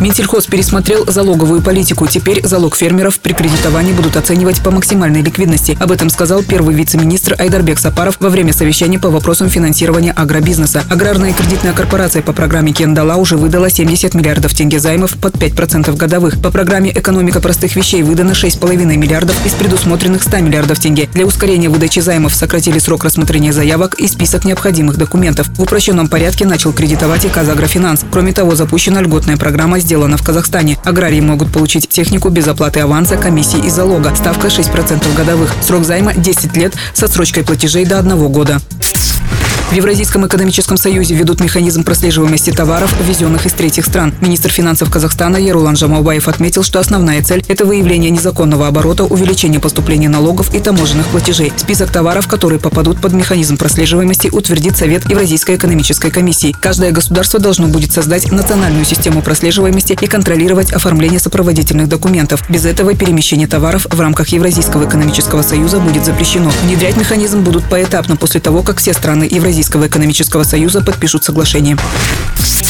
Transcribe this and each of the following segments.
Минсельхоз пересмотрел залоговую политику. Теперь залог фермеров при кредитовании будут оценивать по максимальной ликвидности. Об этом сказал первый вице-министр Айдарбек Сапаров во время совещания по вопросам финансирования агробизнеса. Аграрная кредитная корпорация по программе Кендала уже выдала 70 миллиардов тенге займов под 5% годовых. По программе «Экономика простых вещей» выдано 6,5 миллиардов из предусмотренных 100 миллиардов тенге. Для ускорения выдачи займов сократили срок рассмотрения заявок и список необходимых документов. В упрощенном порядке начал кредитовать и Казагрофинанс. Кроме того, запущена льготная программа сделано в Казахстане. Аграрии могут получить технику без оплаты аванса, комиссии и залога. Ставка 6% годовых. Срок займа 10 лет с отсрочкой платежей до одного года. В Евразийском экономическом союзе ведут механизм прослеживаемости товаров, ввезенных из третьих стран. Министр финансов Казахстана Ярулан Жамалбаев отметил, что основная цель – это выявление незаконного оборота, увеличение поступления налогов и таможенных платежей. Список товаров, которые попадут под механизм прослеживаемости, утвердит Совет Евразийской экономической комиссии. Каждое государство должно будет создать национальную систему прослеживаемости и контролировать оформление сопроводительных документов. Без этого перемещение товаров в рамках Евразийского экономического союза будет запрещено. Внедрять механизм будут поэтапно после того, как все страны Евразийского Евразийского экономического союза подпишут соглашение.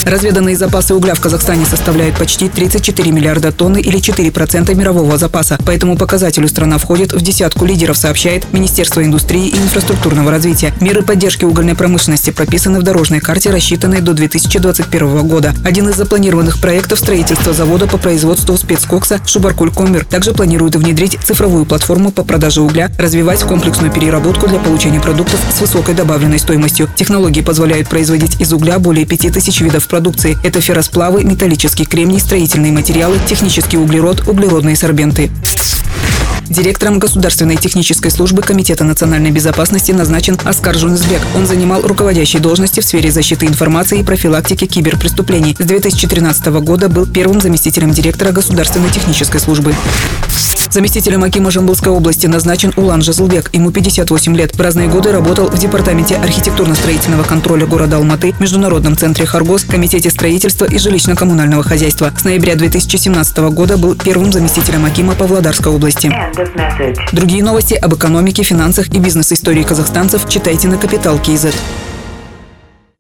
Разведанные запасы угля в Казахстане составляют почти 34 миллиарда тонн или 4% мирового запаса. По этому показателю страна входит в десятку лидеров, сообщает Министерство индустрии и инфраструктурного развития. Меры поддержки угольной промышленности прописаны в дорожной карте, рассчитанной до 2021 года. Один из запланированных проектов строительства завода по производству спецкокса Шубаркуль-Коммер также планирует внедрить цифровую платформу по продаже угля, развивать комплексную переработку для получения продуктов с высокой добавленной стоимостью. Технологии позволяют производить из угля более 5000 видов продукции. Это ферросплавы, металлический кремний, строительные материалы, технический углерод, углеродные сорбенты. Директором Государственной технической службы Комитета национальной безопасности назначен Аскар Жунсбек. Он занимал руководящие должности в сфере защиты информации и профилактики киберпреступлений. С 2013 года был первым заместителем директора Государственной технической службы. Заместителем Акима Жамбылской области назначен Улан Жазылбек. Ему 58 лет. В разные годы работал в Департаменте архитектурно-строительного контроля города Алматы, Международном центре Харгос, Комитете строительства и жилищно-коммунального хозяйства. С ноября 2017 года был первым заместителем Акима Павлодарской области. Другие новости об экономике, финансах и бизнес-истории казахстанцев читайте на Капитал Киезет.